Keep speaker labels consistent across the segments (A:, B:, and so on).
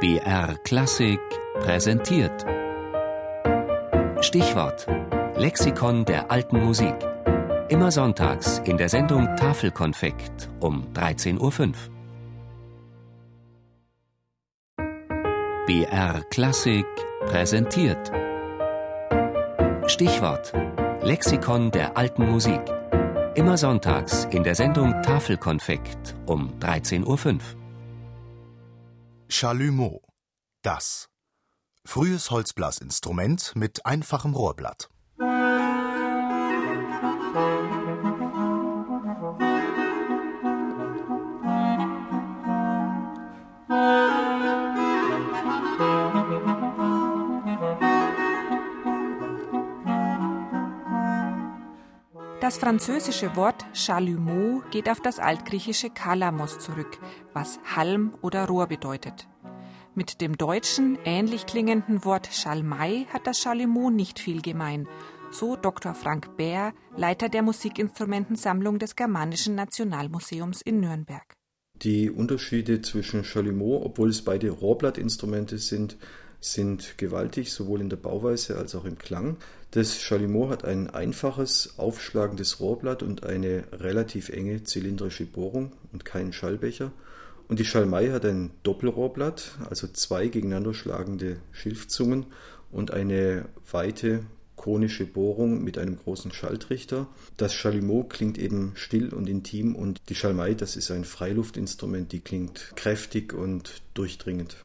A: BR Klassik präsentiert. Stichwort: Lexikon der alten Musik. Immer sonntags in der Sendung Tafelkonfekt um 13.05 Uhr. BR Klassik präsentiert. Stichwort: Lexikon der alten Musik. Immer sonntags in der Sendung Tafelkonfekt um 13.05 Uhr.
B: Chalumeau. Das. Frühes Holzblasinstrument mit einfachem Rohrblatt.
C: Das französische Wort Chalumeau geht auf das altgriechische Kalamos zurück, was Halm oder Rohr bedeutet. Mit dem deutschen, ähnlich klingenden Wort Schalmei hat das Chalumeau nicht viel gemein, so Dr. Frank Bär, Leiter der Musikinstrumentensammlung des Germanischen Nationalmuseums in Nürnberg.
D: Die Unterschiede zwischen Chalumeau, obwohl es beide Rohrblattinstrumente sind, sind gewaltig, sowohl in der Bauweise als auch im Klang. Das Chalumeau hat ein einfaches, aufschlagendes Rohrblatt und eine relativ enge zylindrische Bohrung und keinen Schallbecher. Und die Schalmei hat ein Doppelrohrblatt, also zwei gegeneinander schlagende Schilfzungen und eine weite konische Bohrung mit einem großen Schalltrichter. Das Chalumeau klingt eben still und intim und die Schalmei, das ist ein Freiluftinstrument, die klingt kräftig und durchdringend.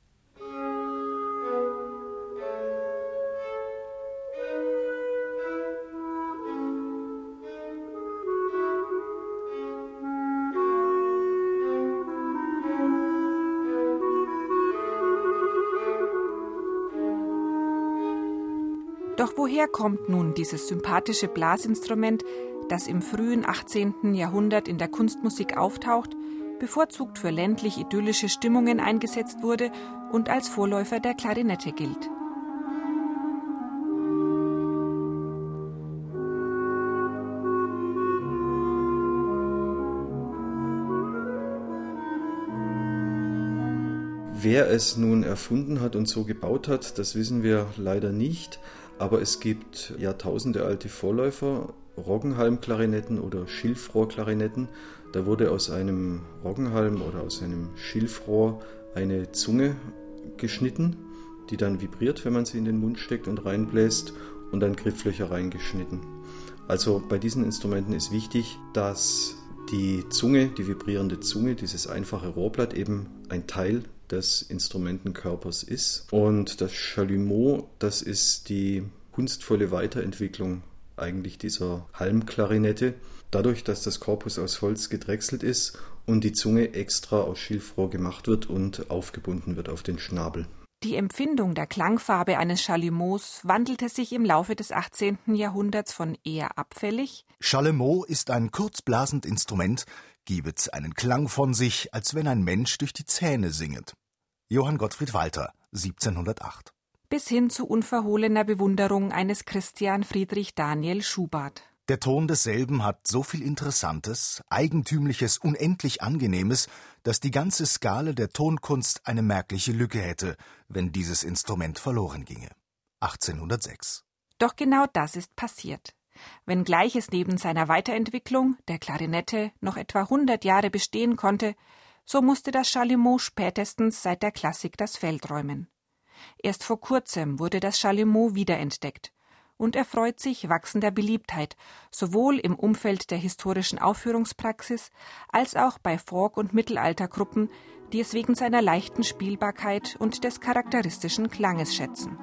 C: Doch woher kommt nun dieses sympathische Blasinstrument, das im frühen 18. Jahrhundert in der Kunstmusik auftaucht, bevorzugt für ländlich idyllische Stimmungen eingesetzt wurde und als Vorläufer der Klarinette gilt?
D: Wer es nun erfunden hat und so gebaut hat, das wissen wir leider nicht. Aber es gibt Jahrtausende alte Vorläufer, Roggenhalmklarinetten oder Schilfrohrklarinetten. Da wurde aus einem Roggenhalm oder aus einem Schilfrohr eine Zunge geschnitten, die dann vibriert, wenn man sie in den Mund steckt und reinbläst und dann Grifflöcher reingeschnitten. Also bei diesen Instrumenten ist wichtig, dass die Zunge, die vibrierende Zunge, dieses einfache Rohrblatt eben ein Teil des Instrumentenkörpers ist. Und das Chalumeau, das ist die kunstvolle Weiterentwicklung eigentlich dieser Halmklarinette. Dadurch, dass das Korpus aus Holz gedrechselt ist und die Zunge extra aus Schilfrohr gemacht wird und aufgebunden wird auf den Schnabel.
C: Die Empfindung der Klangfarbe eines Chalumeaus wandelte sich im Laufe des 18. Jahrhunderts von eher abfällig.
B: Chalumeau ist ein kurzblasend Instrument, gibet einen Klang von sich, als wenn ein Mensch durch die Zähne singet. Johann Gottfried Walter, 1708.
C: Bis hin zu unverhohlener Bewunderung eines Christian Friedrich Daniel Schubart.
B: Der Ton desselben hat so viel Interessantes, Eigentümliches, unendlich Angenehmes, dass die ganze Skala der Tonkunst eine merkliche Lücke hätte, wenn dieses Instrument verloren ginge. 1806.
C: Doch genau das ist passiert. Wenngleich es neben seiner Weiterentwicklung, der Klarinette, noch etwa 100 Jahre bestehen konnte, so musste das Chalumeau spätestens seit der Klassik das Feld räumen. Erst vor kurzem wurde das Chalumeau wiederentdeckt und erfreut sich wachsender Beliebtheit, sowohl im Umfeld der historischen Aufführungspraxis als auch bei Folk- und Mittelaltergruppen, die es wegen seiner leichten Spielbarkeit und des charakteristischen Klanges schätzen.